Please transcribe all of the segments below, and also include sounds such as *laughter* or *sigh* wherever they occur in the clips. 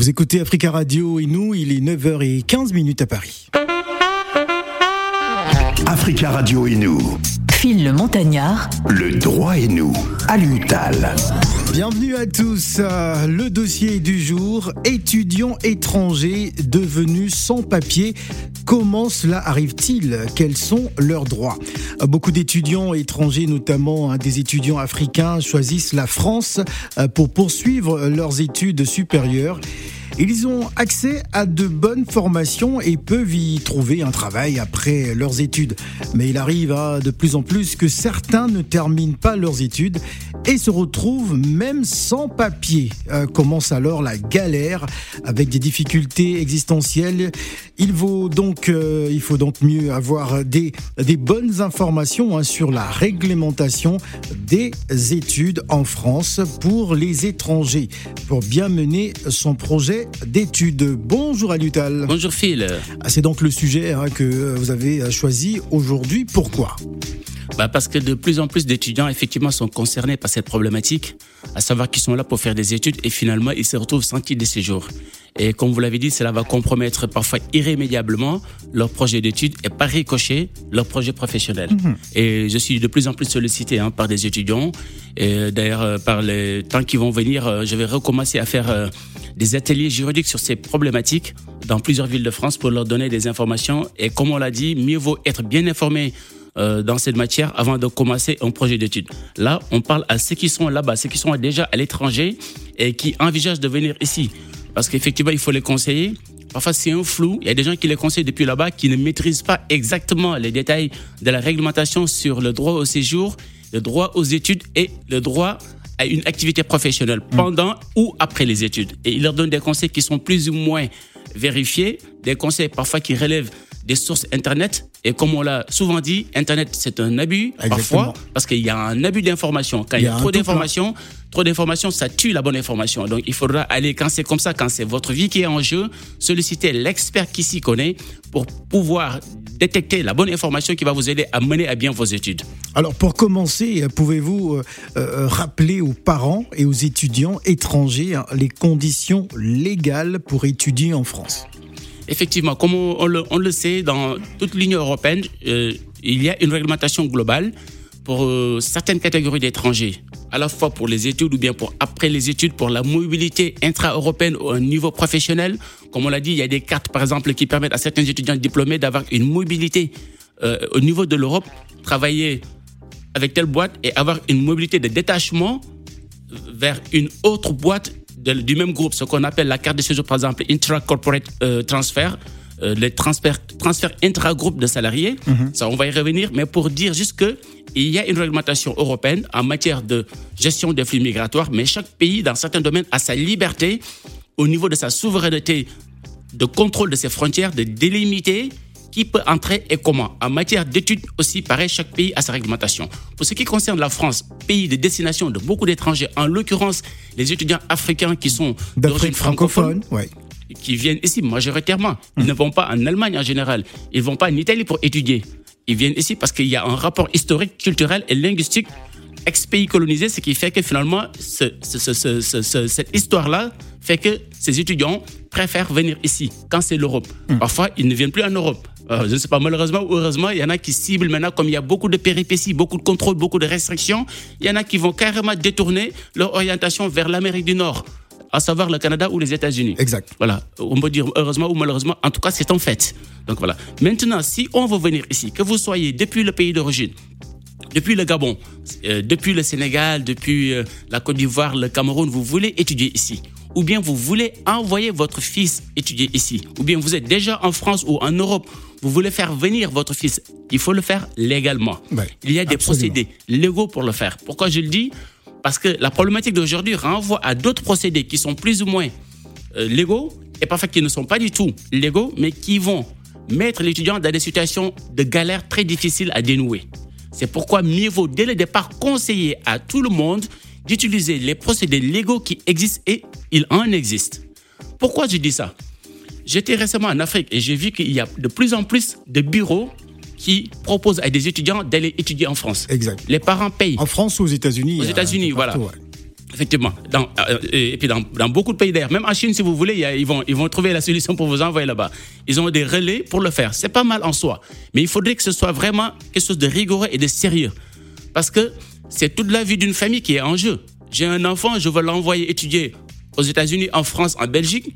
Vous écoutez Africa Radio et nous, il est 9h15 minutes à Paris. Africa Radio et nous. Phil le Montagnard. Le droit et nous. À l'UTAL. Bienvenue à tous. Euh, Le dossier du jour, étudiants étrangers devenus sans papier. Comment cela arrive-t-il? Quels sont leurs droits? Euh, Beaucoup d'étudiants étrangers, notamment hein, des étudiants africains, choisissent la France euh, pour poursuivre leurs études supérieures. Ils ont accès à de bonnes formations et peuvent y trouver un travail après leurs études. Mais il arrive de plus en plus que certains ne terminent pas leurs études et se retrouvent même sans papier. Euh, commence alors la galère avec des difficultés existentielles. Il vaut donc, euh, il faut donc mieux avoir des, des bonnes informations hein, sur la réglementation des études en France pour les étrangers pour bien mener son projet d'études. Bonjour Alutal. Bonjour Phil. Ah, C'est donc le sujet hein, que euh, vous avez choisi aujourd'hui. Pourquoi? Bah parce que de plus en plus d'étudiants effectivement sont concernés par cette problématique, à savoir qu'ils sont là pour faire des études et finalement ils se retrouvent sans titre de séjour. Et comme vous l'avez dit, cela va compromettre parfois irrémédiablement leur projet d'études et par ricochet leur projet professionnel. Et je suis de plus en plus sollicité hein, par des étudiants. Et d'ailleurs, euh, par les temps qui vont venir, euh, je vais recommencer à faire euh, des ateliers juridiques sur ces problématiques dans plusieurs villes de France pour leur donner des informations. Et comme on l'a dit, mieux vaut être bien informé euh, dans cette matière avant de commencer un projet d'études. Là, on parle à ceux qui sont là-bas, ceux qui sont déjà à l'étranger et qui envisagent de venir ici. Parce qu'effectivement, il faut les conseiller. Parfois, c'est un flou. Il y a des gens qui les conseillent depuis là-bas qui ne maîtrisent pas exactement les détails de la réglementation sur le droit au séjour, le droit aux études et le droit à une activité professionnelle pendant ou après les études. Et il leur donne des conseils qui sont plus ou moins vérifiés, des conseils parfois qui relèvent des sources Internet. Et comme on l'a souvent dit, Internet, c'est un abus Exactement. parfois parce qu'il y a un abus d'information. Quand il y a, trop d'informations, trop d'informations, ça tue la bonne information. Donc il faudra aller, quand c'est comme ça, quand c'est votre vie qui est en jeu, solliciter l'expert qui s'y connaît pour pouvoir détecter la bonne information qui va vous aider à mener à bien vos études. Alors pour commencer, pouvez-vous euh, euh, rappeler aux parents et aux étudiants étrangers hein, les conditions légales pour étudier en France? Effectivement, comme on, le sait, dans toute l'Union européenne, euh, il y a une réglementation globale pour euh, certaines catégories d'étrangers, à la fois pour les études ou bien pour après les études, pour la mobilité intra-européenne au niveau professionnel. Comme on l'a dit, il y a des cartes, par exemple, qui permettent à certains étudiants diplômés d'avoir une mobilité euh, au niveau de l'Europe, travailler avec telle boîte et avoir une mobilité de détachement vers une autre boîte de- du même groupe, ce qu'on appelle la carte de séjour, par exemple, intra-corporate euh, transfer, euh, les transferts, transferts intra-groupe de salariés. Ça, on va y revenir, mais pour dire juste que il y a une réglementation européenne en matière de gestion des flux migratoires, mais chaque pays, dans certains domaines, a sa liberté au niveau de sa souveraineté de contrôle de ses frontières, de délimiter qui peut entrer et comment. En matière d'études aussi, pareil, chaque pays a sa réglementation. Pour ce qui concerne la France, pays de destination de beaucoup d'étrangers, en l'occurrence les étudiants africains qui sont d'origine francophone, francophone Ouais. qui viennent ici majoritairement. Ils ne vont pas en Allemagne en général. Ils ne vont pas en Italie pour étudier. Ils viennent ici parce qu'il y a un rapport historique, culturel et linguistique ex-pays colonisé, ce qui fait que finalement, ce- ce- ce- ce- ce- ce- cette histoire-là fait que ces étudiants préfèrent venir ici quand c'est l'Europe. Parfois, ils ne viennent plus en Europe. Euh, je ne sais pas, malheureusement ou heureusement, il y en a qui ciblent maintenant, comme il y a beaucoup de péripéties, beaucoup de contrôles, beaucoup de restrictions, il y en a qui vont carrément détourner leur orientation vers l'Amérique du Nord, à savoir le Canada ou les États-Unis. Exact. Voilà, on peut dire heureusement ou malheureusement, en tout cas c'est en fait. Donc voilà. Maintenant, si on veut venir ici, que vous soyez depuis le pays d'origine, depuis le Gabon, euh, depuis le Sénégal, depuis euh, la Côte d'Ivoire, le Cameroun, vous voulez étudier ici, ou bien vous voulez envoyer votre fils étudier ici, ou bien vous êtes déjà en France ou en Europe, vous voulez faire venir votre fils, il faut le faire légalement. Ouais, il y a des absolument. procédés légaux pour le faire. Pourquoi je le dis? Parce que la problématique d'aujourd'hui renvoie à d'autres procédés qui sont plus ou moins euh, légaux et parfois qui ne sont pas du tout légaux, mais qui vont mettre l'étudiant dans des situations de galère très difficiles à dénouer. C'est pourquoi mieux vaut dès le départ conseiller à tout le monde d'utiliser les procédés légaux qui existent et il en existe. Pourquoi je dis ça? J'étais récemment en Afrique et j'ai vu qu'il y a de plus en plus de bureaux qui proposent à des étudiants d'aller étudier en France. Exact. Les parents payent. En France ou aux États-Unis Aux États-Unis, voilà. ouais. Effectivement. Dans, euh, et puis dans, dans, beaucoup de pays d'ailleurs, même en Chine, si vous voulez, y a, ils, vont, ils vont trouver la solution pour vous envoyer là-bas. Ils ont des relais pour le faire. C'est pas mal en soi. Mais il faudrait que ce soit vraiment quelque chose de rigoureux et de sérieux. Parce que c'est toute la vie d'une famille qui est en jeu. J'ai un enfant, je veux l'envoyer étudier aux États-Unis, en France, en Belgique.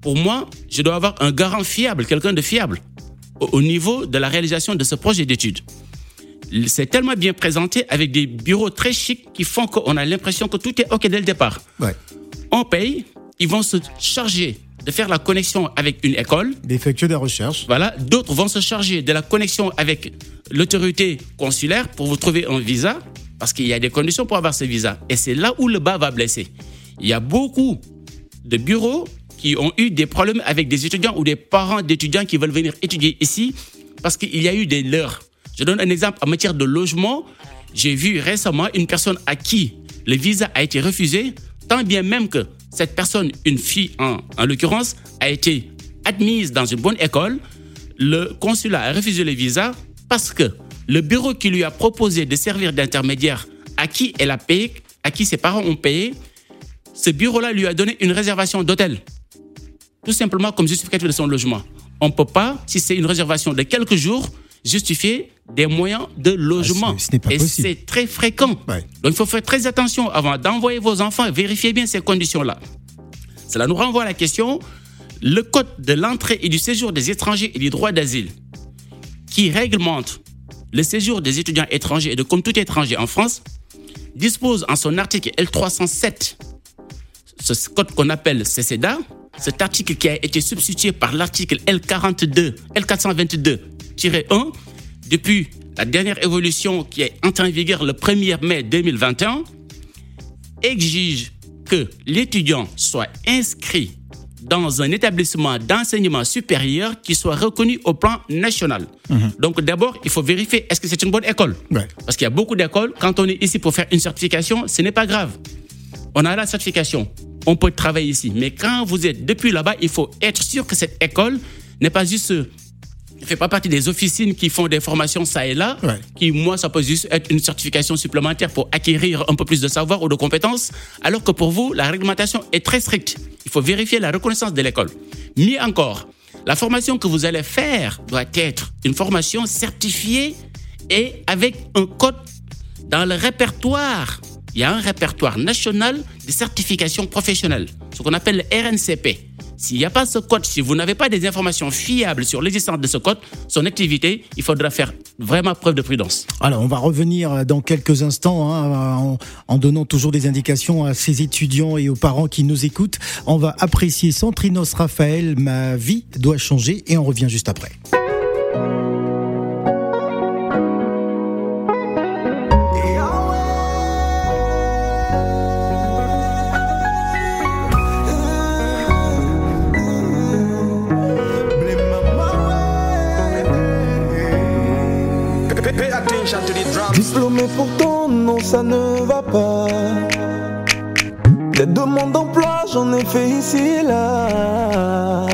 Pour moi, je dois avoir un garant fiable, quelqu'un de fiable, au, au niveau de la réalisation de ce projet d'études c'est tellement bien présenté avec des bureaux très chics qui font qu'on a l'impression que tout est OK dès le départ. Ouais. On paye, ils vont se charger de faire la connexion avec une école. D'effectuer des recherches. Voilà. D'autres vont se charger de la connexion avec l'autorité consulaire pour vous trouver un visa, parce qu'il y a des conditions pour avoir ce visa. Et c'est là où le bas va blesser. Il y a beaucoup de bureaux qui ont eu des problèmes avec des étudiants ou des parents d'étudiants qui veulent venir étudier ici parce qu'il y a eu des leurs. Je donne un exemple en matière de logement. J'ai vu récemment une personne à qui le visa a été refusé, tant bien même que cette personne, une fille en, en l'occurrence, a été admise dans une bonne école. Le consulat a refusé le visa parce que le bureau qui lui a proposé de servir d'intermédiaire à qui elle a payé, à qui ses parents ont payé, ce bureau-là lui a donné une réservation d'hôtel. Tout simplement comme justificatif de son logement. On ne peut pas, si c'est une réservation de quelques jours, justifier des moyens de logement. Ah, ce n'est pas Et possible. c'est très fréquent. Ouais. Donc il faut faire très attention avant d'envoyer vos enfants, vérifiez bien ces conditions-là. Cela nous renvoie à la question, le code de l'entrée et du séjour des étrangers et du droit d'asile, qui réglemente le séjour des étudiants étrangers et de comme tout étranger en France, dispose en son article L307, ce code qu'on appelle CCDA, cet article qui a été substitué par l'article L42, L422-1, depuis la dernière évolution qui est entrée en vigueur le 1er mai 2021, exige que l'étudiant soit inscrit dans un établissement d'enseignement supérieur qui soit reconnu au plan national. Donc d'abord, il faut vérifier est-ce que c'est une bonne école? Ouais. Parce qu'il y a beaucoup d'écoles, quand on est ici pour faire une certification, ce n'est pas grave. On a la certification, on peut travailler ici. Mais quand vous êtes depuis là-bas, il faut être sûr que cette école n'est pas juste ne fait pas partie des officines qui font des formations ça et là, Ouais. qui, moi, ça peut juste être une certification supplémentaire pour acquérir un peu plus de savoir ou de compétences, alors que pour vous, la réglementation est très stricte. Il faut vérifier la reconnaissance de l'école. Mieux encore, la formation que vous allez faire doit être une formation certifiée et avec un code dans le répertoire. Il y a un répertoire national de certification professionnelle, ce qu'on appelle le RNCP. S'il n'y a pas ce code, si vous n'avez pas des informations fiables sur l'existence de ce code, son activité, il faudra faire vraiment preuve de prudence. Alors, on va revenir dans quelques instants hein, en, en donnant toujours des indications à ces étudiants et aux parents qui nous écoutent. On va apprécier Centrinos Raphaël, ma vie doit changer et on revient juste après. Ça ne va pas. Des demandes d'emploi, j'en ai fait ici et là.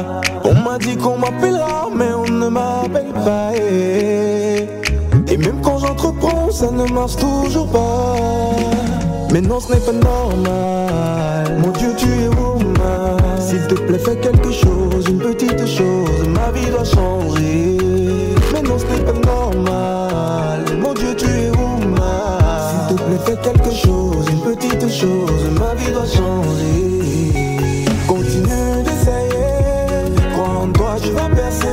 On m'a dit qu'on m'appellera, mais on ne m'appelle pas. Et même quand j'entreprends, ça ne marche toujours pas. Mais non, ce n'est pas normal. Mon Dieu, tu es woman. S'il te plaît, fais quelque chose, une petite chose. Ma vie doit changer. Mais non, ce n'est pas normal. Une petite chose. Ma vie doit changer. Continue d'essayer. Crois en toi, tu vas percer.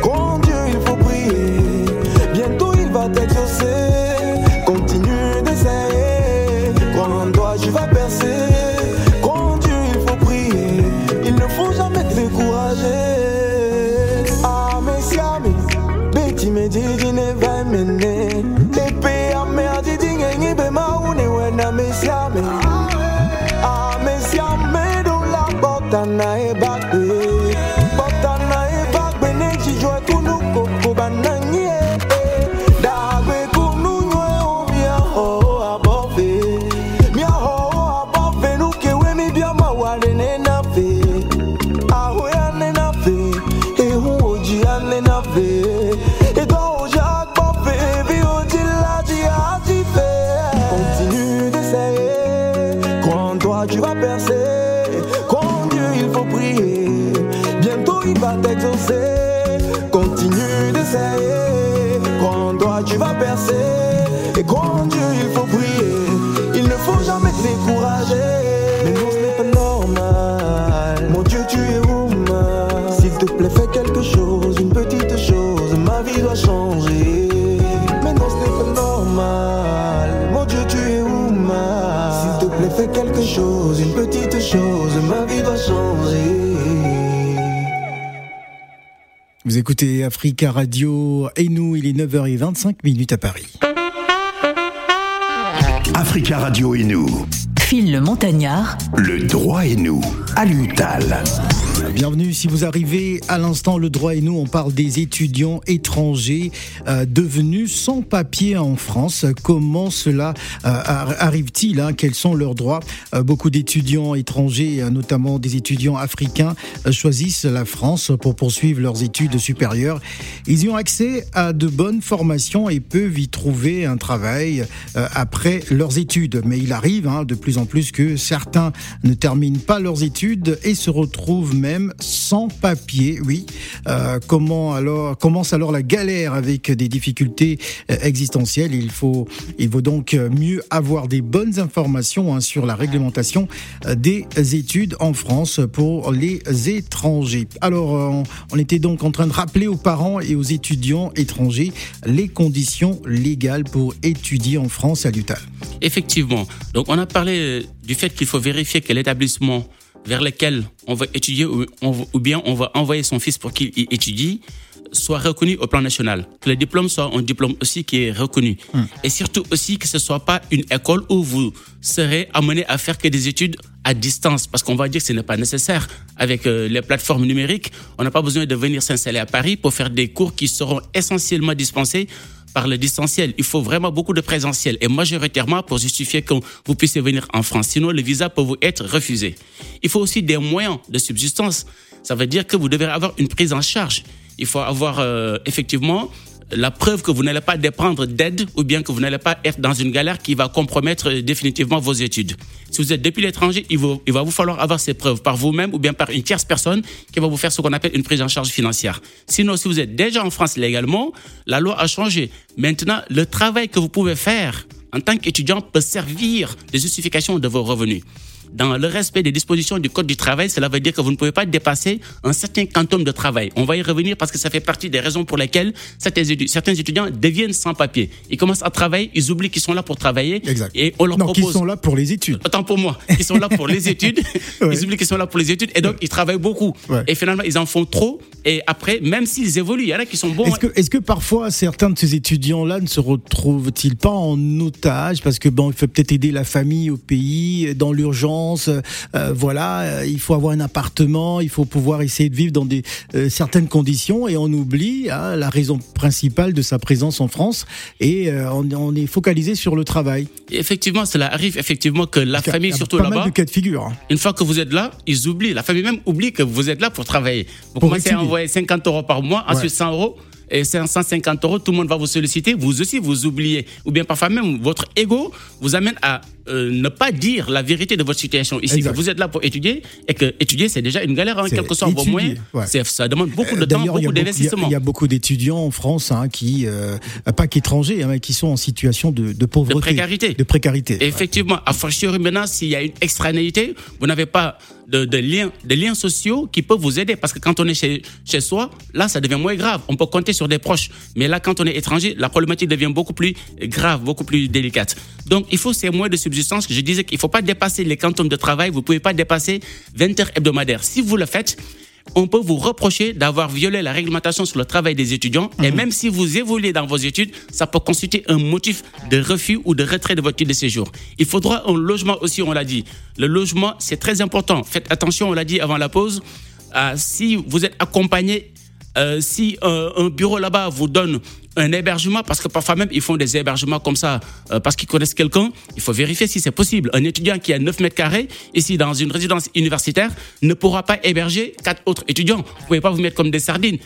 Crois Dieu, il faut prier. Bientôt, il va t'exaucer. Continue quelque chose, une petite chose. Ma vie doit changer. Vous écoutez Africa Radio et nous, il est 9h25 minutes à Paris. Africa Radio et nous. Phil le Montagnard, Le droit et nous. À l'UTAL. Bienvenue si vous arrivez à l'instant le droit et nous on parle des étudiants étrangers euh, devenus sans papier en France. Comment cela euh, ar- arrive-t-il hein? Quels sont leurs droits? Euh, Beaucoup d'étudiants étrangers, notamment des étudiants africains, choisissent la France pour poursuivre leurs études supérieures. Ils y ont accès à de bonnes formations et peuvent y trouver un travail après leurs études. Mais il arrive hein, de plus en plus que certains ne terminent pas leurs études et se retrouvent même sans papier. Oui. Euh, comment alors commence alors la galère avec des difficultés euh, existentielles Il faut il vaut donc euh, mieux avoir des bonnes informations hein, sur la réglementation des études en France pour les étrangers. Alors on, était donc en train de rappeler aux parents et aux étudiants étrangers les conditions légales pour étudier en France à l'UTAL. Effectivement. Donc, on a parlé du fait qu'il faut vérifier que l'établissement vers lequel on va étudier ou bien on va envoyer son fils pour qu'il y étudie soit reconnu au plan national. Que le diplôme soit un diplôme aussi qui est reconnu. Et surtout aussi que ce soit pas une école où vous serez amené à faire que des études à distance. Parce qu'on va dire que ce n'est pas nécessaire. Avec euh, les plateformes numériques, on n'a pas besoin de venir s'installer à Paris pour faire des cours qui seront essentiellement dispensés par le distanciel. Il faut vraiment beaucoup de présentiel et majoritairement pour justifier que vous puissiez venir en France. Sinon, le visa peut vous être refusé. Il faut aussi des moyens de subsistance. Ça veut dire que vous devez avoir une prise en charge. Il faut avoir euh, effectivement la preuve que vous n'allez pas dépendre d'aide ou bien que vous n'allez pas être dans une galère qui va compromettre euh, définitivement vos études. Si vous êtes depuis l'étranger, il, il va vous falloir avoir ces preuves par vous-même ou bien par une tierce personne qui va vous faire ce qu'on appelle une prise en charge financière. Sinon, si vous êtes déjà en France légalement, la loi a changé. Maintenant, le travail que vous pouvez faire en tant qu'étudiant peut servir de justification de vos revenus dans le respect des dispositions du Code du travail, cela veut dire que vous ne pouvez pas dépasser un certain quantum de travail. On va y revenir parce que ça fait partie des raisons pour lesquelles certains étu- certains étudiants deviennent sans papier. Ils commencent à travailler, ils oublient qu'ils sont là pour travailler Exact. et on leur non, propose sont là pour les études. autant pour moi, ils sont là pour les *laughs* études, Ouais. ils oublient qu'ils sont là pour les études et donc ils travaillent beaucoup. Ouais. Et finalement, ils en font trop et après, même s'ils évoluent, il y en a qui sont bons. Est-ce que, que parfois certains de ces étudiants-là ne se retrouvent-ils pas en otage parce que bon, il faut peut-être aider la famille au pays dans l'urgence. Euh, voilà, euh, il faut avoir un appartement, il faut pouvoir essayer de vivre dans des euh, certaines conditions et on oublie hein, la raison principale de sa présence en France et euh, on, on est focalisé sur le travail. Effectivement, cela arrive effectivement que la famille, il y a surtout pas mal là-bas, de cas de figure. hein. Une fois que vous êtes là, ils oublient. La famille même oublie que vous êtes là pour travailler. Vous Pour commencez à envoyer 50 euros par mois, ensuite Ouais. 100 euros. Et 150 euros, tout le monde va vous solliciter. Vous aussi, vous oubliez. Ou bien parfois même, votre ego vous amène à euh, ne pas dire la vérité de votre situation ici. Exact. Que vous êtes là pour étudier et que étudier, c'est déjà une galère, hein, C'est quel que soit vos moyens. ouais. Ça demande beaucoup de Euh, temps, beaucoup il y d'investissement. Il y, a beaucoup d'étudiants en France hein, qui, euh, pas qu'étrangers, hein, qui sont en situation de, de pauvreté. De précarité. De précarité. Et Effectivement, à fortiori maintenant, s'il y a une extranéité, vous n'avez pas de, de liens, de liens sociaux qui peuvent vous aider. Parce que quand on est chez, chez soi, là, ça devient moins grave. On peut compter sur des proches. Mais là, quand on est étranger, la problématique devient beaucoup plus grave, beaucoup plus délicate. Donc, il faut ces moyens de subsistance je disais qu'il ne faut pas dépasser les quantums de travail. Vous ne pouvez pas dépasser 20 heures hebdomadaires. Si vous le faites, on peut vous reprocher d'avoir violé la réglementation sur le travail des étudiants. Et même si vous évoluez dans vos études, ça peut constituer un motif de refus ou de retrait de votre titre de séjour. Il faudra un logement aussi, on l'a dit. Le logement, c'est très important. Faites attention, on l'a dit avant la pause. Euh, si vous êtes accompagné, euh, si euh, un bureau là-bas vous donne un hébergement, parce que parfois même ils font des hébergements comme ça, euh, parce qu'ils connaissent quelqu'un, il faut vérifier si c'est possible. Un étudiant qui a 9 mètres carrés, ici dans une résidence universitaire, ne pourra pas héberger quatre autres étudiants. Vous pouvez pas vous mettre comme des sardines.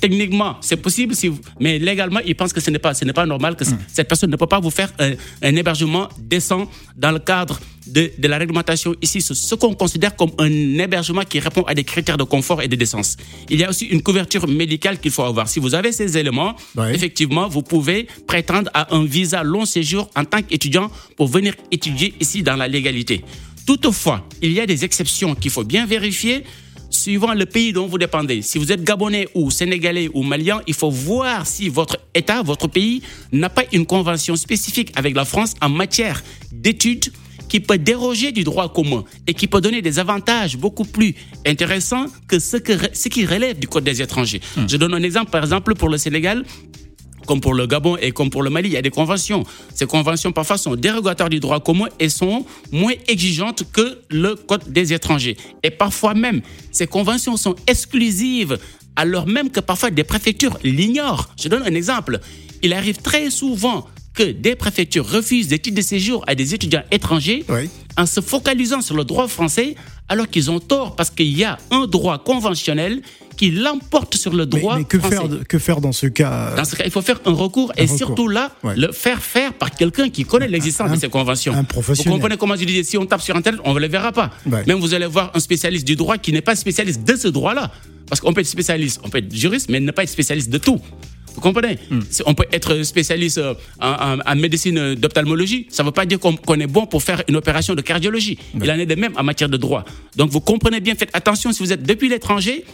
techniquement, c'est possible, si mais légalement, ils pensent que ce n'est pas, ce n'est pas normal que hmm. cette personne ne peut pas vous faire un, un hébergement décent dans le cadre de, de la réglementation ici, ce qu'on considère comme un hébergement qui répond à des critères de confort et de décence. Il y a aussi une couverture médicale qu'il faut avoir. Si vous avez ces éléments, effectivement, vous pouvez prétendre à un visa long séjour en tant qu'étudiant pour venir étudier ici dans la légalité. Toutefois, il y a des exceptions qu'il faut bien vérifier suivant le pays dont vous dépendez. Si vous êtes gabonais ou sénégalais ou malien, il faut voir si votre État, votre pays n'a pas une convention spécifique avec la France en matière d'études qui peut déroger du droit commun et qui peut donner des avantages beaucoup plus intéressants que ce, que, ce qui relève du Code des étrangers. Hmm. Je donne un exemple, par exemple, pour le Sénégal comme pour le Gabon et comme pour le Mali, il y a des conventions. Ces conventions parfois sont dérogatoires du droit commun et sont moins exigeantes que le Code des étrangers. Et parfois même, ces conventions sont exclusives alors même que parfois des préfectures l'ignorent. Je donne un exemple. Il arrive très souvent que des préfectures refusent des titres de séjour à des étudiants étrangers en se focalisant sur le droit français alors qu'ils ont tort parce qu'il y a un droit conventionnel qui l'emporte sur le droit mais, que français. Faire, que faire dans ce cas Dans ce cas, il faut faire un recours et surtout là, le faire faire par quelqu'un qui connaît l'existence de ces conventions. Un professionnel. Vous comprenez comment je disais, si on tape sur Internet, on ne le verra pas. Même vous allez voir un spécialiste du droit qui n'est pas spécialiste de ce droit-là. Parce qu'on peut être spécialiste, on peut être juriste, mais ne pas être spécialiste de tout. Vous comprenez hmm. On peut être spécialiste euh, en, médecine d'ophtalmologie. Ça ne veut pas dire qu'on est bon pour faire une opération de cardiologie. Il en est de même en matière de droit. Donc vous comprenez bien, faites attention si vous êtes depuis l'étranger.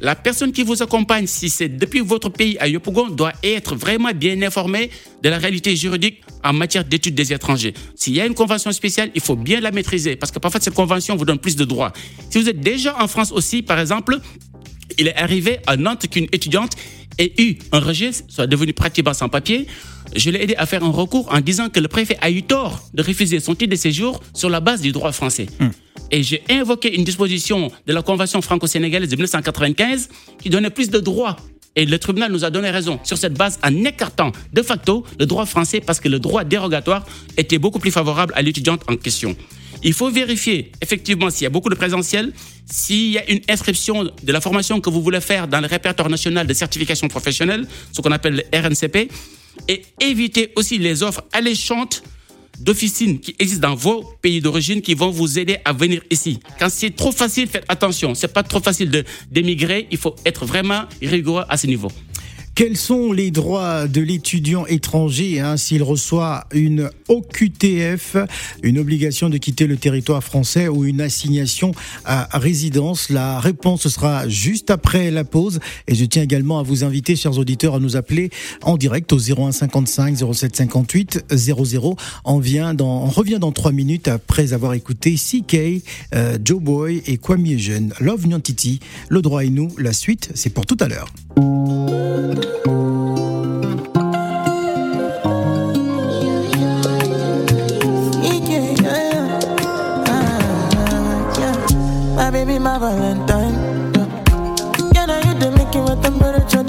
La personne qui vous accompagne, si c'est depuis votre pays à Yopougon, doit être vraiment bien informée de la réalité juridique en matière d'études des étrangers. S'il y a une convention spéciale, il faut bien la maîtriser parce que parfois cette convention vous donne plus de droits. Si vous êtes déjà en France aussi, par exemple, il est arrivé à Nantes qu'une étudiante ait eu un rejet, soit devenue pratiquement sans papier. Je l'ai aidé à faire un recours en disant que le préfet a eu tort de refuser son titre de séjour sur la base du droit français. Hmm. Et j'ai invoqué une disposition de la Convention franco-sénégalaise de 1995 qui donnait plus de droits et le tribunal nous a donné raison sur cette base en écartant de facto le droit français parce que le droit dérogatoire était beaucoup plus favorable à l'étudiante en question. Il faut vérifier effectivement s'il y a beaucoup de présentiel, s'il y a une inscription de la formation que vous voulez faire dans le répertoire national de certification professionnelle, ce qu'on appelle le RNCP, et éviter aussi les offres alléchantes d'officines qui existent dans vos pays d'origine qui vont vous aider à venir ici. Quand c'est trop facile, faites attention. C'est pas trop facile d'émigrer. Il faut être vraiment rigoureux à ce niveau. Quels sont les droits de l'étudiant étranger hein, s'il reçoit une OQTF, une obligation de quitter le territoire français ou une assignation à résidence? La réponse sera juste après la pause et je tiens également à vous inviter, chers auditeurs, à nous appeler en direct au 01 55 07 58 00. On, vient dans, on revient dans trois minutes après avoir écouté CK, euh, Joe Boy et Kwame Jeune. Love Nyantiti, le droit et nous, la suite, c'est pour tout à l'heure. My baby, my Valentine. Yeah, now you the making with temperature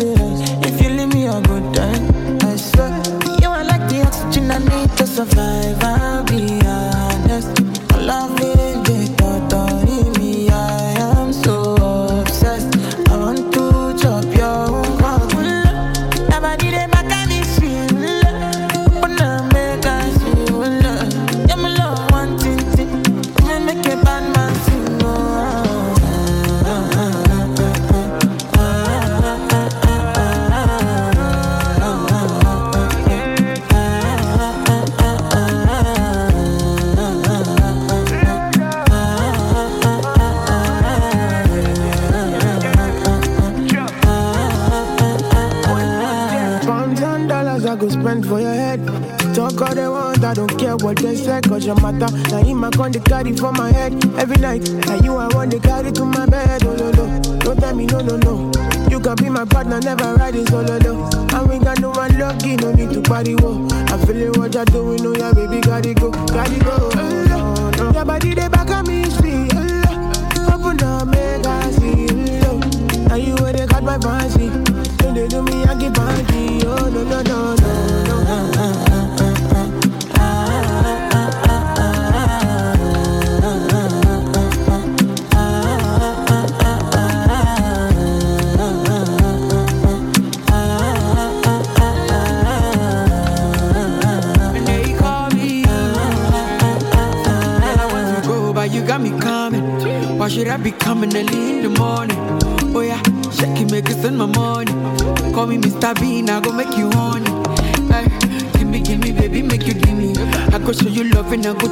I go make you honey. Hey, gimme, gimme, baby, make you gimme. I go show you love and I go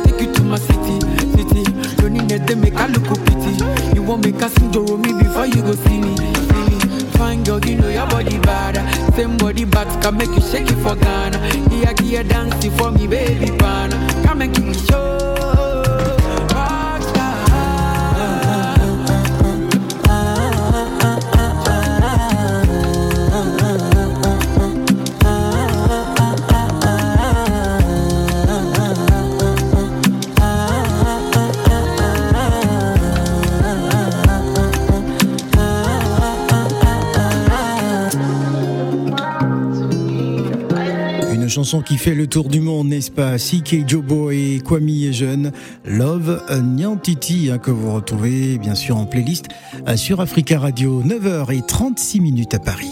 chanson qui fait le tour du monde, n'est-ce pas? CK Jobo et Kwame est jeune. Love Nyantiti, hein, que vous retrouvez bien sûr en playlist euh, sur Africa Radio, 9h36 minutes à Paris.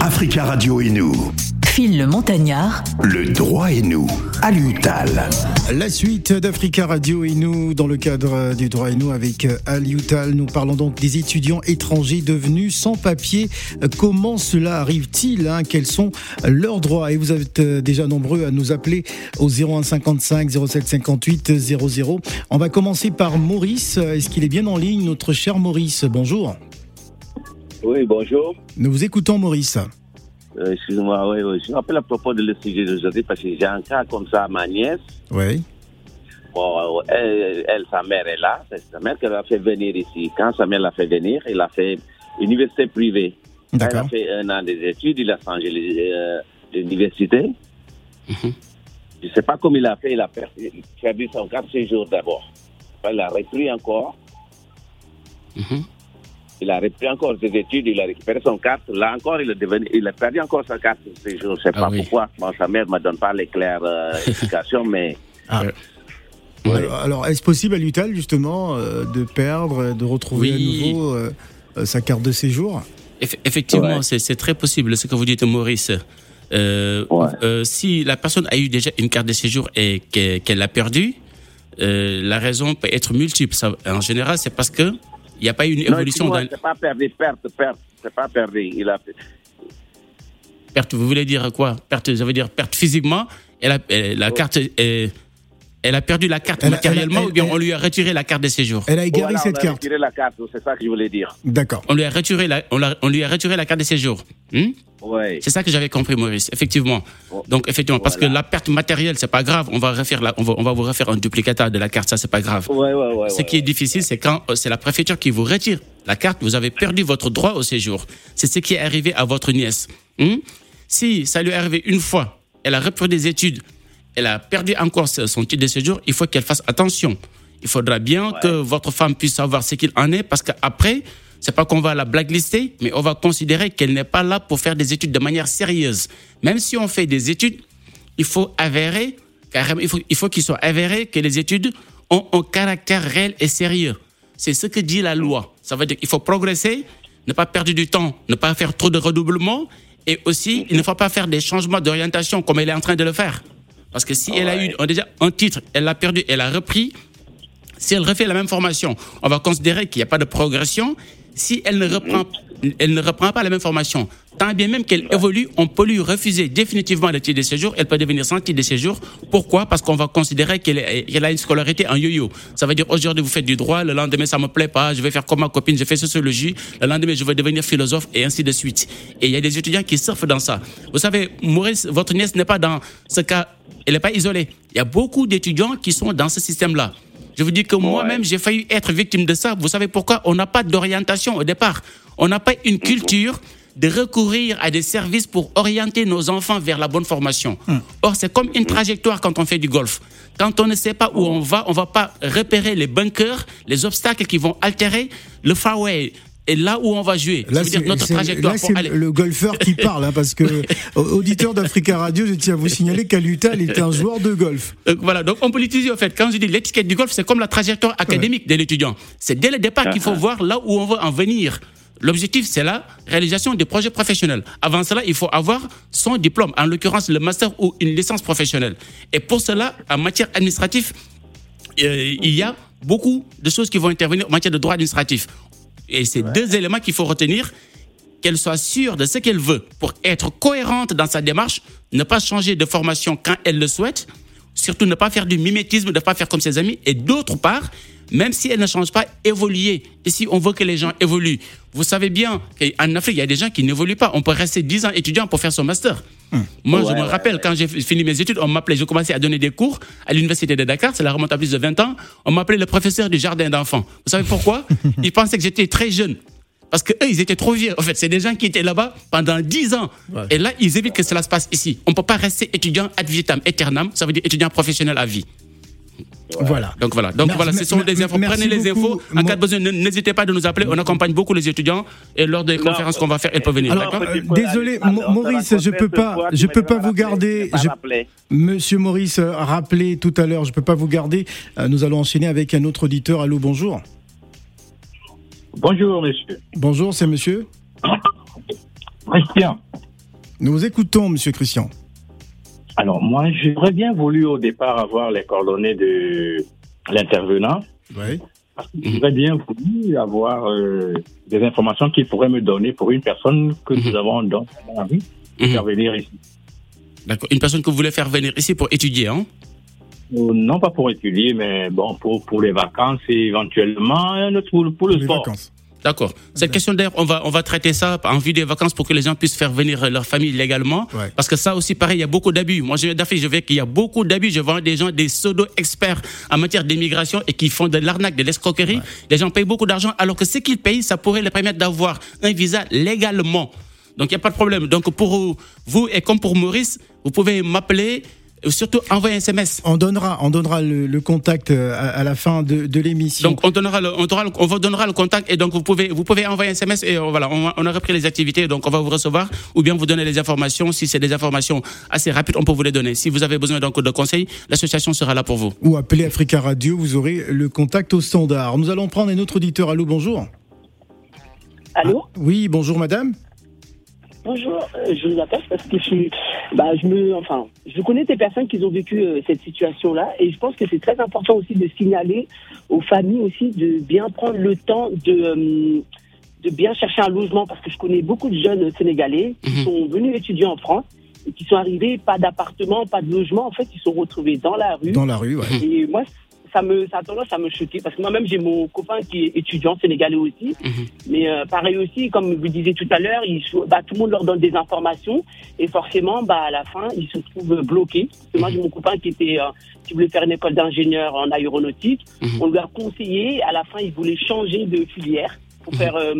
Africa Radio et nous. Phil le Montagnard, Le droit et nous. À l'UTAL. La suite d'Africa Radio et nous, dans le cadre du droit et nous avec euh, Al Yutal, nous parlons donc des étudiants étrangers devenus sans papier. Comment cela arrive-t-il hein? Quels sont leurs droits? Et vous êtes euh, déjà nombreux à nous appeler au 01 55 07 58 00. On va commencer par Maurice. Est-ce qu'il est bien en ligne, notre cher Maurice? Bonjour. Oui, bonjour. Nous vous écoutons, Maurice. Euh, Excusez-moi, oui, oui. Je m'appelle à propos de le sujet d'aujourd'hui parce que j'ai un cas comme ça à ma nièce. Oui. Bon, euh, elle, elle, sa mère est là. C'est sa mère qui l'a fait venir ici. Quand sa mère l'a fait venir, il a fait université privée. Quand il a fait un an des études, il a changé euh, l'université. Mhm. Je ne sais pas comment il a fait. Il a perdu, son carte séjour d'abord. Il a repris encore. Mhm. Il a repris encore ses études, il a récupéré son carte. Là encore, il a, devenu, il a perdu encore sa carte de séjour. Je ne sais Ah pas oui. pourquoi. Bon, sa mère ne me donne pas les claires euh, *laughs* explications, mais Ah. Ouais. Alors, alors, est-ce possible à l'UTAL, justement, euh, de perdre, de retrouver Oui. à nouveau euh, euh, sa carte de séjour? Eff- Effectivement, Ouais. c'est très possible ce que vous dites, Maurice. Euh, Ouais. euh, si la personne a eu déjà une carte de séjour et que- qu'elle l'a perdue, euh, la raison peut être multiple. Ça- en général, c'est parce que il n'y a pas eu une non, évolution excuse-moi, dans c'est pas perdu, perte, perte, c'est pas perdu. Il a perte. Vous voulez dire quoi? Perte, ça veut dire perte physiquement. Elle a, elle- la carte, est- elle a perdu la carte Elle matériellement elle a- ou bien elle- on lui a retiré la carte de séjour. Elle a égaré Voilà, cette on a carte. retiré la carte, c'est ça que je voulais dire. D'accord. On lui a retiré la, on, l'a- on lui a retiré la carte de séjour. Hmm? C'est ça que j'avais compris, Maurice. Effectivement. Donc, effectivement, parce que la perte matérielle, c'est pas grave. On va refaire la, on va, on va vous refaire un duplicata de la carte. Ça, c'est pas grave. Ouais, ouais, ouais, Ce qui est difficile, c'est quand euh, c'est la préfecture qui vous retire la carte. Vous avez perdu votre droit au séjour. C'est ce qui est arrivé à votre nièce. Hmm? Si ça lui est arrivé une fois, elle a repris des études, elle a perdu encore son titre de séjour, il faut qu'elle fasse attention. Il faudra bien que votre femme puisse savoir ce qu'il en est, parce qu'après, c'est pas qu'on va la blacklister, mais on va considérer qu'elle n'est pas là pour faire des études de manière sérieuse. Même si on fait des études, il faut avérer, carrément, il faut, il faut qu'il soit avéré que les études ont un caractère réel et sérieux. C'est ce que dit la loi. Ça veut dire qu'il faut progresser, ne pas perdre du temps, ne pas faire trop de redoublement, et aussi, il ne faut pas faire des changements d'orientation comme elle est en train de le faire. Parce que si elle a eu déjà un titre, elle l'a perdu, elle a repris, si elle refait la même formation, on va considérer qu'il n'y a pas de progression. Si elle ne reprend, elle ne reprend pas la même formation, tant bien même qu'elle évolue, on peut lui refuser définitivement le titre de séjour. Elle peut devenir sans titre de séjour. Pourquoi? Parce qu'on va considérer qu'elle a une scolarité en yo-yo. Ça veut dire aujourd'hui vous faites du droit, le lendemain ça me plaît pas, je vais faire comme ma copine, je fais sociologie, le lendemain je vais devenir philosophe et ainsi de suite. Et il y a des étudiants qui surfent dans ça. Vous savez, Maurice, votre nièce n'est pas dans ce cas, elle n'est pas isolée. Il y a beaucoup d'étudiants qui sont dans ce système-là. Je vous dis que moi-même, j'ai failli être victime de ça. Vous savez pourquoi? On n'a pas d'orientation au départ. On n'a pas une culture de recourir à des services pour orienter nos enfants vers la bonne formation. Or, c'est comme une trajectoire quand on fait du golf. Quand on ne sait pas où on va, on va pas repérer les bunkers, les obstacles qui vont altérer le fairway. Et là où on va jouer, Là, dire c'est notre trajectoire là, pour c'est aller. le golfeur qui parle, hein, parce que *laughs* auditeur d'Africa Radio, je tiens à vous signaler qu'Alutal est un joueur de golf. Donc voilà, donc on peut l'utiliser en fait. Quand je dis l'étiquette du golf, c'est comme la trajectoire académique de l'étudiant. C'est dès le départ qu'il faut voir là où on veut en venir. L'objectif, c'est la réalisation des projets professionnels. Avant cela, il faut avoir son diplôme, en l'occurrence le master ou une licence professionnelle. Et pour cela, en matière administrative, euh, il y a beaucoup de choses qui vont intervenir en matière de droit administratif. Et c'est deux éléments qu'il faut retenir qu'elle soit sûre de ce qu'elle veut. Pour être cohérente dans sa démarche, ne pas changer de formation quand elle le souhaite, surtout ne pas faire du mimétisme, ne pas faire comme ses amis, et d'autre part, même si elle ne change pas, évoluer. Et si on veut que les gens évoluent, vous savez bien qu'en Afrique, il y a des gens qui n'évoluent pas. On peut rester 10 ans étudiant pour faire son master. Hum. Moi, je me rappelle, quand j'ai fini mes études, on m'appelait, j'ai commencé à donner des cours à l'université de Dakar, c'est la remonte à plus de 20 ans. On m'appelait le professeur du jardin d'enfants. Vous savez pourquoi? *laughs* Ils pensaient que j'étais très jeune. Parce qu'eux, ils étaient trop vieux. En fait, c'est des gens qui étaient là-bas pendant 10 ans. Et là, ils évitent que cela se passe ici. On ne peut pas rester étudiant ad vitam aeternam, ça veut dire étudiant professionnel à vie. Voilà. Donc voilà. Donc voilà, ce sont des infos. Prenez les infos. En cas de besoin, n'hésitez pas de nous appeler. On accompagne beaucoup les étudiants et lors des conférences qu'on va faire, elles peuvent venir. Euh, désolé, Maurice, je peux pas, je peux pas vous garder. Monsieur Maurice a rappelé tout à l'heure, je peux pas vous garder. Nous allons enchaîner avec un autre auditeur. Allô, bonjour. Bonjour, monsieur. Bonjour, c'est monsieur Christian. Nous vous écoutons, monsieur Christian. Alors, moi, j'aurais bien voulu au départ avoir les coordonnées de l'intervenant. Oui. J'aurais bien voulu avoir euh, des informations qu'il pourrait me donner pour une personne que nous mhm. avons dans envie de faire venir ici. D'accord. Une personne que vous voulez faire venir ici pour étudier, hein? Euh, Non, pas pour étudier, mais bon, pour, pour les vacances et éventuellement pour, pour le sport. Vacances. D'accord. Cette question d'ailleurs, on va, on va traiter ça en vue des vacances pour que les gens puissent faire venir leur famille légalement. Parce que ça aussi, pareil, il y a beaucoup d'abus. Moi, je, je vais qu'il y a beaucoup d'abus. Je vois des gens, des pseudo-experts en matière d'immigration et qui font de l'arnaque, de l'escroquerie. Les gens payent beaucoup d'argent alors que ce qu'ils payent, ça pourrait les permettre d'avoir un visa légalement. Donc, il n'y a pas de problème. Donc, pour vous et comme pour Maurice, vous pouvez m'appeler surtout envoyer un SMS. On donnera, on donnera le, contact euh, à, la fin de, de l'émission. Donc on donnera, le, on, donnera, on vous donnera le contact et donc vous pouvez, vous pouvez envoyer un SMS et euh, voilà, on, on, a repris les activités donc on va vous recevoir ou bien vous donner les informations. Si c'est des informations assez rapides, on peut vous les donner. Si vous avez besoin donc de conseils, l'association sera là pour vous. Ou appelez Africa Radio, vous aurez le contact au standard. Nous allons prendre un autre auditeur. Allô, bonjour. Allô. Ah, oui, bonjour madame. Bonjour, euh, je vous appelle parce que je, bah, je me, enfin, je connais des personnes qui ont vécu euh, cette situation-là et je pense que c'est très important aussi de signaler aux familles aussi de bien prendre le temps de, euh, de bien chercher un logement parce que je connais beaucoup de jeunes sénégalais qui mhm. sont venus étudier en France et qui sont arrivés pas d'appartement, pas de logement. En fait, ils sont retrouvés dans la rue. Dans la rue, ouais. Et moi, ça me ça a tendance à me choquer parce que moi-même j'ai mon copain qui est étudiant sénégalais aussi mhm. mais euh, pareil aussi comme vous disiez tout à l'heure bah, tout le monde leur donne des informations et forcément bah à la fin ils se trouvent bloqués moi j'ai mon copain qui était euh, qui voulait faire une école d'ingénieur en aéronautique mhm. on lui a conseillé à la fin il voulait changer de filière pour mhm. faire euh,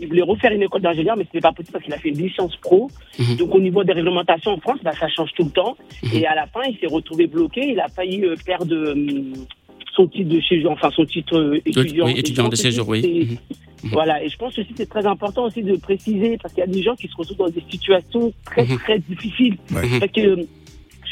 il voulait refaire une école d'ingénieur, mais ce n'était pas possible parce qu'il a fait une licence pro. Donc, au niveau des réglementations en France, bah, ça change tout le temps. Et à la fin, il s'est retrouvé bloqué. Il a failli perdre son titre de séjour, enfin son titre euh, étudiant. Oui, étudiant de séjour, oui. Mhm. Mhm. Voilà, et je pense aussi que c'est très important aussi de préciser, parce qu'il y a des gens qui se retrouvent dans des situations très, mhm. très difficiles. Parce que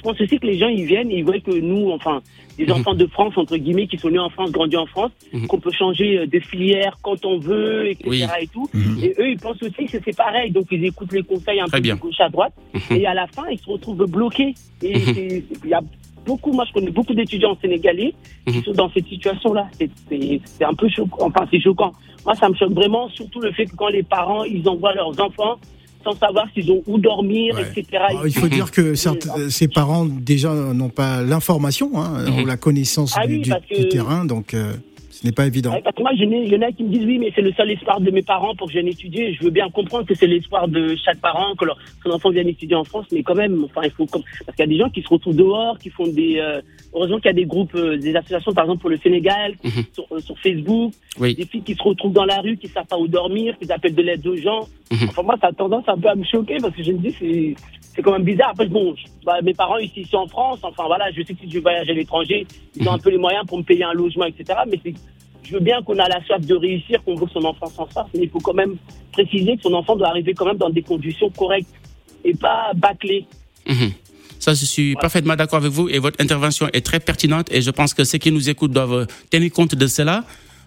je pense aussi que les gens, ils viennent et ils voient que nous, enfin, des enfants de France, entre guillemets, qui sont nés en France, grandis en France, qu'on peut changer euh, de filière quand on veut, etc. et tout. Et eux, ils pensent aussi que c'est pareil. Donc, ils écoutent les conseils un peu de gauche à droite. Et à la fin, ils se retrouvent bloqués. Et il y a beaucoup, moi je connais beaucoup d'étudiants sénégalais qui mhm. sont dans cette situation-là. C'est un peu choquant, enfin c'est choquant. Moi ça me choque vraiment, surtout le fait que quand les parents, ils envoient leurs enfants sans savoir s'ils ont où dormir, etc. il faut dire que ces parents déjà n'ont pas l'information, hein, mhm. ou la connaissance ah du, terrain, donc... Euh, ce n'est pas évident. parce que moi, il y en a qui me disent oui, mais c'est le seul espoir de mes parents pour que je vienne étudier. Je veux bien comprendre que c'est l'espoir de chaque parent que leur, son enfant vienne étudier en France, mais quand même, enfin, il faut parce qu'il y a des gens qui se retrouvent dehors, qui font des. Euh, heureusement qu'il y a des groupes, euh, des associations, par exemple pour le Sénégal, mhm. euh, sur, Facebook, des filles qui se retrouvent dans la rue, qui savent pas où dormir, qui appellent de l'aide aux gens. Mhm. Enfin, moi, ça a tendance un peu à me choquer parce que je me dis c'est c'est quand même bizarre. Après, bon, bah, mes parents ici, sont en France. Enfin, voilà, je sais que si je voyage à l'étranger, ils ont un peu les moyens pour me payer un logement, etc. Mais je veux bien qu'on a la soif de réussir, qu'on veut que son enfant s'en sorte, mais il faut quand même préciser que son enfant doit arriver quand même dans des conditions correctes et pas bâclées. Mhm. Ça, je suis parfaitement d'accord avec vous et votre intervention est très pertinente et je pense que ceux qui nous écoutent doivent tenir compte de cela.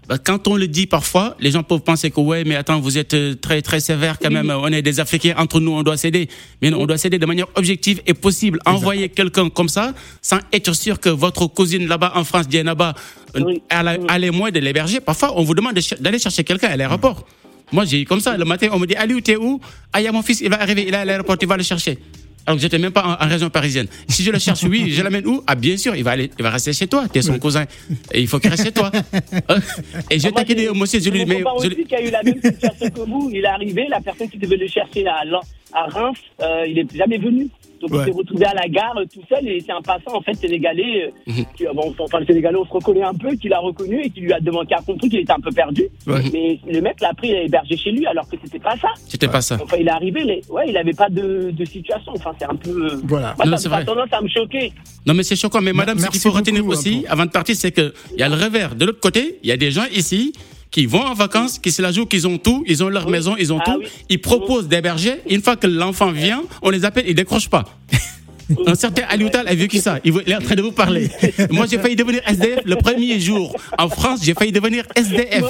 Bah, quand on le dit parfois, les gens peuvent penser que ouais, mais attends, vous êtes euh, très très sévère quand même. On est des Africains entre nous, on doit céder. Mais non, on doit céder de manière objective et possible. Envoyer quelqu'un comme ça, sans être sûr que votre cousine là-bas en France, Dianaba, euh, a, les moyens de l'héberger. Parfois, on vous demande d'aller chercher quelqu'un à l'aéroport. Moi, j'ai eu comme ça. Le matin, on me dit, Ali, t'es où? Ah, il y a mon fils, il va arriver, il est à l'aéroport, tu vas le chercher. Alors que j'étais même pas en, région parisienne. Si je le cherche, oui, je l'amène où? Ah, bien sûr, il va aller, il va rester chez toi. Tu es son cousin. Et il faut qu'il reste chez toi. *laughs* Et je t'ai dit, monsieur, je lui mais. Je a eu la même situation que vous. Il est arrivé, la personne qui devait le chercher à, à Reims, euh, il est jamais venu. Donc il s'est retrouvé à la gare tout seul et c'est un passant en fait sénégalais, euh, mhm. qui, bon, enfin le sénégalais on se reconnaît un peu, qui l'a reconnu et qui lui a demandé, qui a compris qu'il était un peu perdu. Mais le mec l'a pris et hébergé chez lui alors que c'était pas ça. C'était pas ça. Enfin il est arrivé, mais ouais il avait pas de, de situation. Enfin c'est un peu. Euh, voilà. Moi, ça, a tendance à me choquer. Non mais c'est choquant. Mais madame, ce qu'il faut retenir aussi avant de partir, c'est que il y a le revers. De l'autre côté, il y a des gens ici qui vont en vacances, qui se la jouent, qu'ils ont tout, ils ont leur maison, ils ont ah tout. Ils proposent d'héberger. Une fois que l'enfant vient, on les appelle, ils décrochent pas. Un certain Alioutal a vécu ça. Il est en train de vous parler. *laughs* Moi, j'ai failli devenir SDF le premier jour. En France, j'ai failli devenir SDF.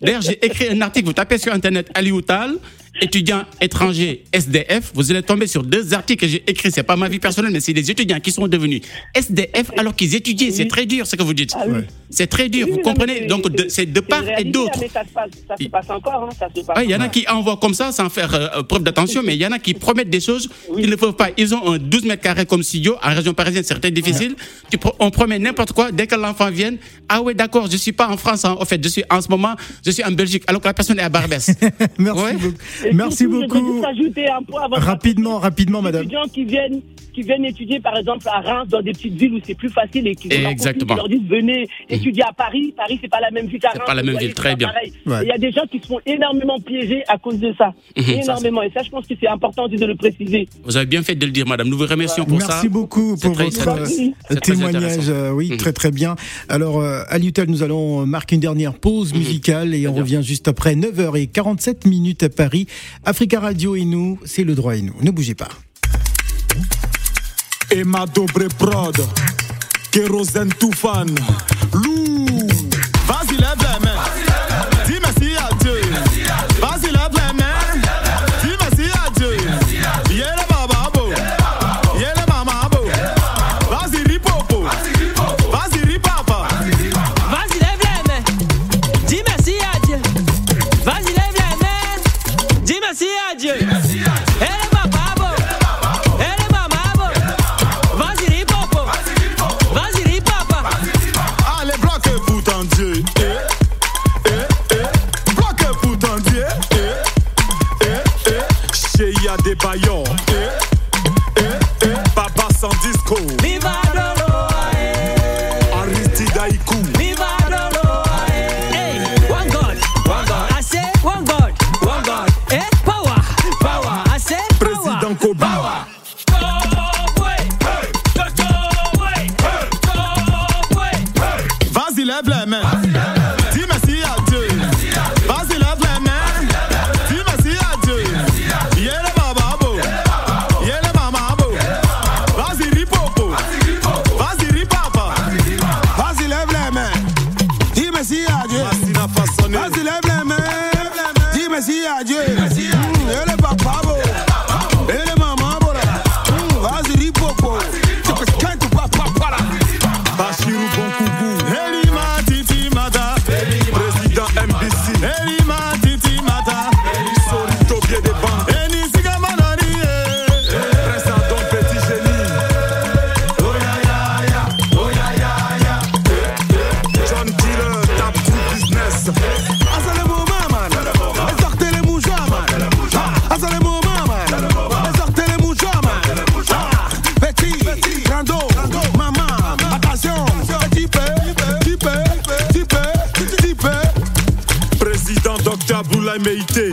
D'ailleurs, j'ai écrit un article. Vous tapez sur Internet Alioutal étudiants étrangers SDF, vous allez tomber sur deux articles que j'ai écrits. C'est pas ma vie personnelle, mais c'est des étudiants qui sont devenus SDF alors qu'ils étudiaient. C'est très dur ce que vous dites. Ah c'est très dur, vous comprenez? Donc c'est de part et d'autre. Ça, se passe encore. Hein, il y en a qui envoient comme ça sans faire euh, preuve d'attention, mais il y en a qui promettent des choses qu'ils ne peuvent pas. Ils ont un 12 mètres carrés comme studio. En région parisienne, c'est très difficile. on promet n'importe quoi. Dès que l'enfant vient, ah ouais, d'accord, je suis pas en France. En, fait, je suis en ce moment, je suis en Belgique, alors que la personne est à Barbès. *laughs* Merci beaucoup. Merci beaucoup. rapidement, rapidement, madame. Les étudiants qui viennent, qui viennent étudier, par exemple, à Reims, dans des petites villes où c'est plus facile et qui Exactement. leur disent venez mhm. étudier à Paris. Paris, c'est pas la même ville qu'à Reims. C'est pas la même ville, très bien. Il y a des gens qui se font énormément piéger à cause de ça. Mhm, énormément. Et ça, je pense que c'est important de le préciser. Vous avez bien fait de le dire, madame. Nous vous remercions pour ça. Merci beaucoup pour votre euh, témoignage. Euh, oui, mhm. très très bien. Alors, euh, à l'UTEL, nous allons marquer une dernière pause musicale et on revient juste après 9h47 minutes à Paris. Africa Radio et nous, c'est le droit et nous. Ne bougez pas. Emma Dobre Prod, Kérosène Toufan, Lou, vas-y lève les mains, jamais été.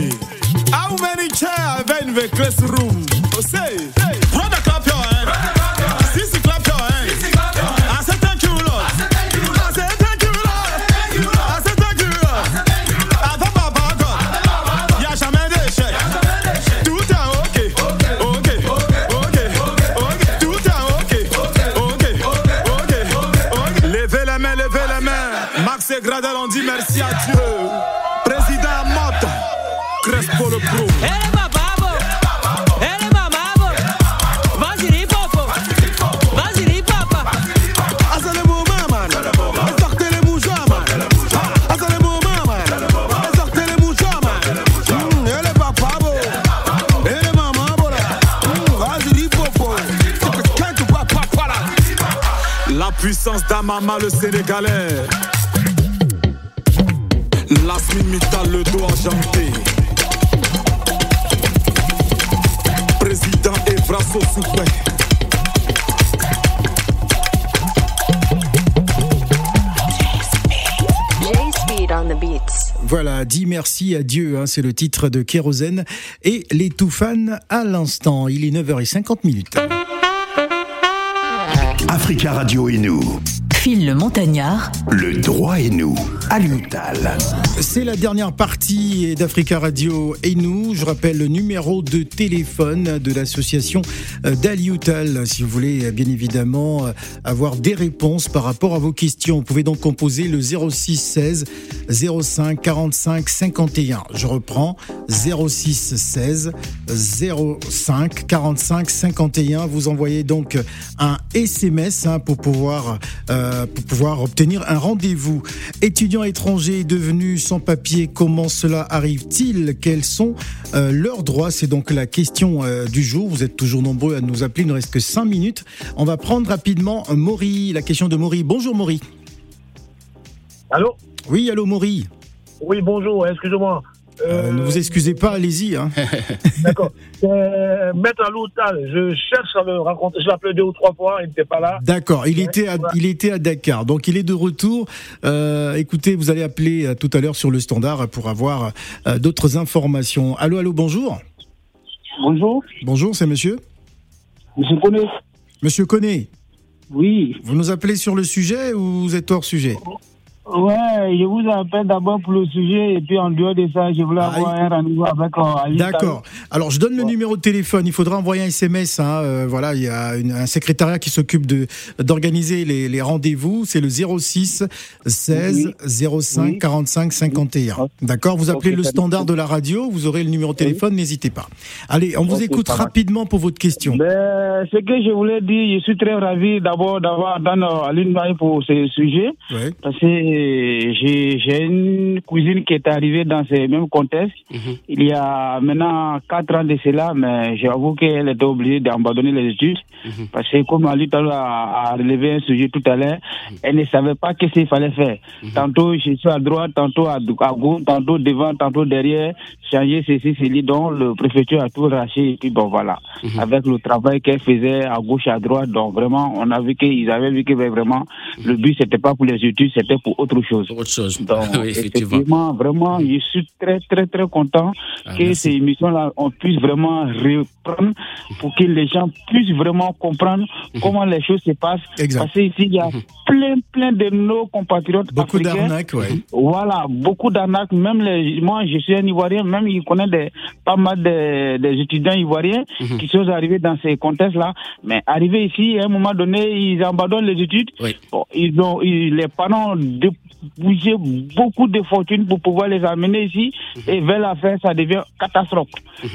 Le Sénégalais. Lasmin Mittal, le dos argenté. Président Evraso Soupé. Voilà, dis merci à Dieu, hein, c'est le titre de Kérosène. Et les tout fans à l'instant, il est 9h50 minutes. Africa Radio et nous. Phil le Montagnard, Le droit et nous. À l'Utal. C'est la dernière partie d'Africa Radio et nous. Je rappelle le numéro de téléphone de l'association euh, d'Aliutal. Si vous voulez, euh, bien évidemment, euh, avoir des réponses par rapport à vos questions, vous pouvez donc composer le 06 16 05 45 51. Je reprends 06 16 05 45 51. Vous envoyez donc un SMS hein, pour pouvoir euh, pour pouvoir obtenir un rendez-vous. Étudiants étrangers devenus sans papier, comment cela arrive-t-il? Quels sont euh, leurs droits? C'est donc la question euh, du jour. Vous êtes toujours nombreux à nous appeler. Il ne reste que 5 minutes. On va prendre rapidement euh, Maury, la question de Maury. Bonjour Maury. Allô? Oui, allô Maury. Oui, bonjour, excusez-moi. Euh, ne vous excusez pas, allez-y. Hein. *laughs* D'accord. Euh, Maître Aloutal, je cherche à le rencontrer. Je l'ai appelé deux ou trois fois, il n'était pas là. D'accord, il était à, il était à Dakar, donc il est de retour. Euh, écoutez, vous allez appeler euh, tout à l'heure sur le standard pour avoir euh, d'autres informations. Allô, allô, bonjour. Bonjour. Bonjour, c'est monsieur Monsieur Koné. Monsieur Koné. Oui. Vous nous appelez sur le sujet ou vous êtes hors sujet? Ouais, je vous appelle d'abord pour le sujet et puis en dehors de ça, je voulais avoir un rendez-vous avec euh, D'accord. Alors je donne le numéro de téléphone. Il faudra envoyer un SMS. Hein. Euh, voilà, il y a une- un secrétariat qui s'occupe de d'organiser les, les rendez-vous. C'est le 06 16 05 45 51. D'accord. Vous appelez le standard de la radio. Vous aurez le numéro de téléphone. N'hésitez pas. Allez, on vous écoute rapidement pour votre question. Ben, ce que je voulais dire, je suis très ravi d'abord d'avoir entendu Aline Maï pour ce sujet. Ouais. Parce que j'ai une cousine qui est arrivée dans ce même contexte. Il y a maintenant quatre ans de cela, mais j'avoue qu'elle était obligée d'abandonner les études. Parce que comme Ali a, a relevé un sujet tout à l'heure, elle ne savait pas qu'est-ce qu'il fallait faire. Tantôt je suis à droite, tantôt à, à gauche, tantôt devant, tantôt derrière, changer ceci, ceci. Donc le préfecture a tout raché et puis bon voilà. Avec le travail qu'elle faisait à gauche, à droite, donc vraiment on a vu qu'ils avaient vu que vraiment le but c'était pas pour les études, c'était pour autre chose. Autre chose. Donc, *laughs* oui, effectivement. effectivement, vraiment, je suis très, très, très content Ah, que merci. ces émissions-là, on puisse vraiment reprendre pour que les gens puissent vraiment comprendre Mhm. comment les choses se passent. Exact. Parce qu'ici, il y a plein, plein de nos compatriotes Beaucoup africains. d'arnaques, ouais. Voilà, beaucoup d'arnaques. Même les, moi, je suis un Ivoirien, même il connaît des, pas mal de- des étudiants ivoiriens Mhm. qui sont arrivés dans ces contextes-là. Mais arrivés ici, à un moment donné, ils abandonnent les études. Bon, ils ont, ils- les parents ont débouché beaucoup de fortune pour pouvoir les amener ici et vers la fin, ça devient catastrophe.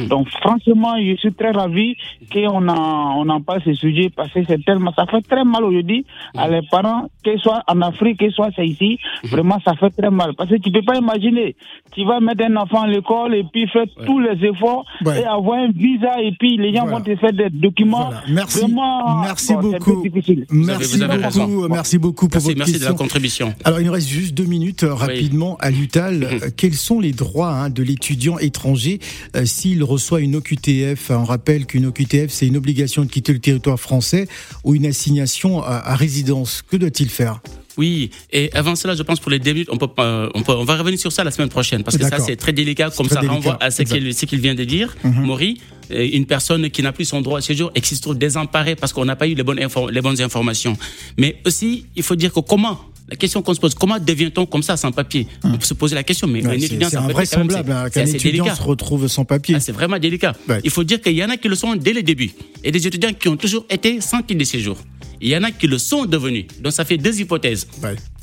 Donc, franchement, je suis très ravi qu'on en, on en parle ce sujet parce que c'est tellement, ça fait très mal aujourd'hui à les parents, que ce soit en Afrique, que ce soit c'est ici. Vraiment, ça fait très mal parce que tu peux pas imaginer. Tu vas mettre un enfant à l'école et puis faire tous les efforts Ouais. et avoir un visa et puis les gens vont te faire des documents. Merci. Vraiment, Merci bon, beaucoup. Merci vous avez raison. beaucoup. Merci beaucoup pour Merci, votre merci de la contribution. Alors, il nous reste juste deux minutes euh, rapidement à l'UTAL. *laughs* Euh, Quels sont les droits hein, de l'étudiant étranger euh, s'il reçoit une OQTF On rappelle qu'une OQTF, c'est une obligation de quitter le territoire français ou une assignation à, à résidence. Que doit-il faire? Oui, et avant cela, je pense pour les débuts, on peut, on peut, on va revenir sur ça la semaine prochaine parce que ça c'est très délicat, comme très ça délicat, renvoie à ce qu'il vient de dire, Mhm. Maury, une personne qui n'a plus son droit à séjour et qui se trouve désemparée parce qu'on n'a pas eu les bonnes, info- les bonnes informations. Mais aussi, il faut dire que comment la question qu'on se pose, comment devient-on comme ça sans papier On peut se poser la question, mais Ouais, un étudiant sans papier, hein, c'est- qu'un étudiant délicat. se retrouve sans papier. Ah, c'est vraiment délicat. Il faut dire qu'il y en a qui le sont dès le début. Et des étudiants qui ont toujours été sans titre de séjour. Il y en a qui le sont devenus. Donc ça fait deux hypothèses.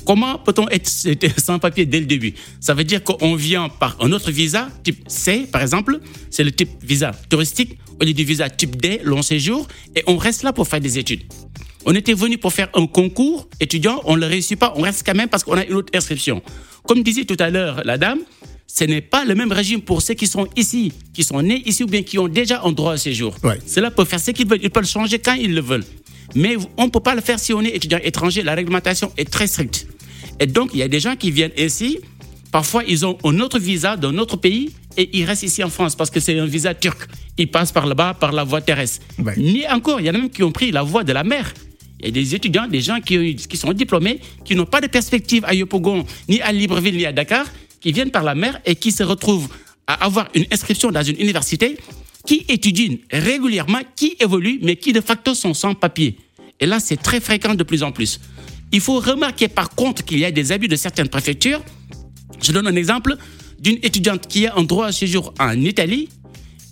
Comment peut-on être *laughs* sans papier dès le début? Ça veut dire qu'on vient par un autre visa, type C par exemple, c'est le type visa touristique, au lieu du visa type D, long séjour, et on reste là pour faire des études. On était venu pour faire un concours étudiant, on ne le réussit pas, on reste quand même parce qu'on a une autre inscription. Comme disait tout à l'heure la dame, ce n'est pas le même régime pour ceux qui sont ici, qui sont nés ici ou bien qui ont déjà un droit au séjour. Cela peut faire ce qu'ils veulent, ils peuvent le changer quand ils le veulent. Mais on ne peut pas le faire si on est étudiant étranger, la réglementation est très stricte. Et donc, il y a des gens qui viennent ici, parfois ils ont un autre visa d'un autre pays et ils restent ici en France parce que c'est un visa turc. Ils passent par là-bas, par la voie terrestre. Ni encore, il y en a même qui ont pris la voie de la mer. Il y a des étudiants, des gens qui, sont diplômés, qui n'ont pas de perspective à Yopogon, ni à Libreville, ni à Dakar, qui viennent par la mer et qui se retrouvent à avoir une inscription dans une université, qui étudient régulièrement, qui évoluent, mais qui de facto sont sans papier. Et là, c'est très fréquent de plus en plus. Il faut remarquer par contre qu'il y a des abus de certaines préfectures. Je donne un exemple d'une étudiante qui a un droit à séjour en Italie,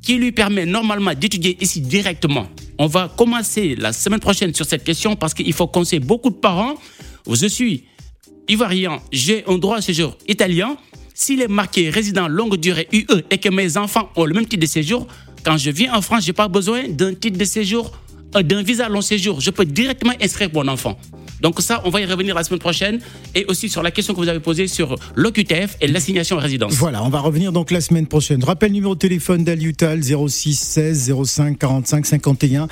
qui lui permet normalement d'étudier ici directement. On va commencer la semaine prochaine sur cette question parce qu'il faut conseiller beaucoup de parents. Je suis ivoirien, j'ai un droit à séjour italien. S'il est marqué résident longue durée UE et que mes enfants ont le même titre de séjour, quand je viens en France, je n'ai pas besoin d'un titre de séjour, euh, d'un visa long séjour. Je peux directement inscrire mon enfant. Donc ça, on va y revenir la semaine prochaine et aussi sur la question que vous avez posée sur l'OQTF et l'assignation à résidence. Voilà, on va revenir donc la semaine prochaine. Rappel numéro de téléphone d'Aliutal 06 16 05 45 51.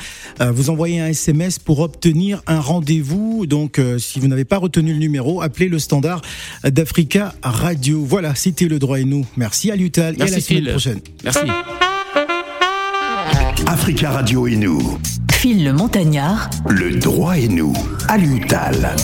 vous envoyez un SMS pour obtenir un rendez-vous. Donc euh, si vous n'avez pas retenu le numéro, appelez le standard d'Africa Radio. Voilà, c'était le droit et nous. Merci Aliutal et à la semaine prochaine. Merci. Africa Radio et nous. Le Montagnard. Le droit et nous, à l'UTAL.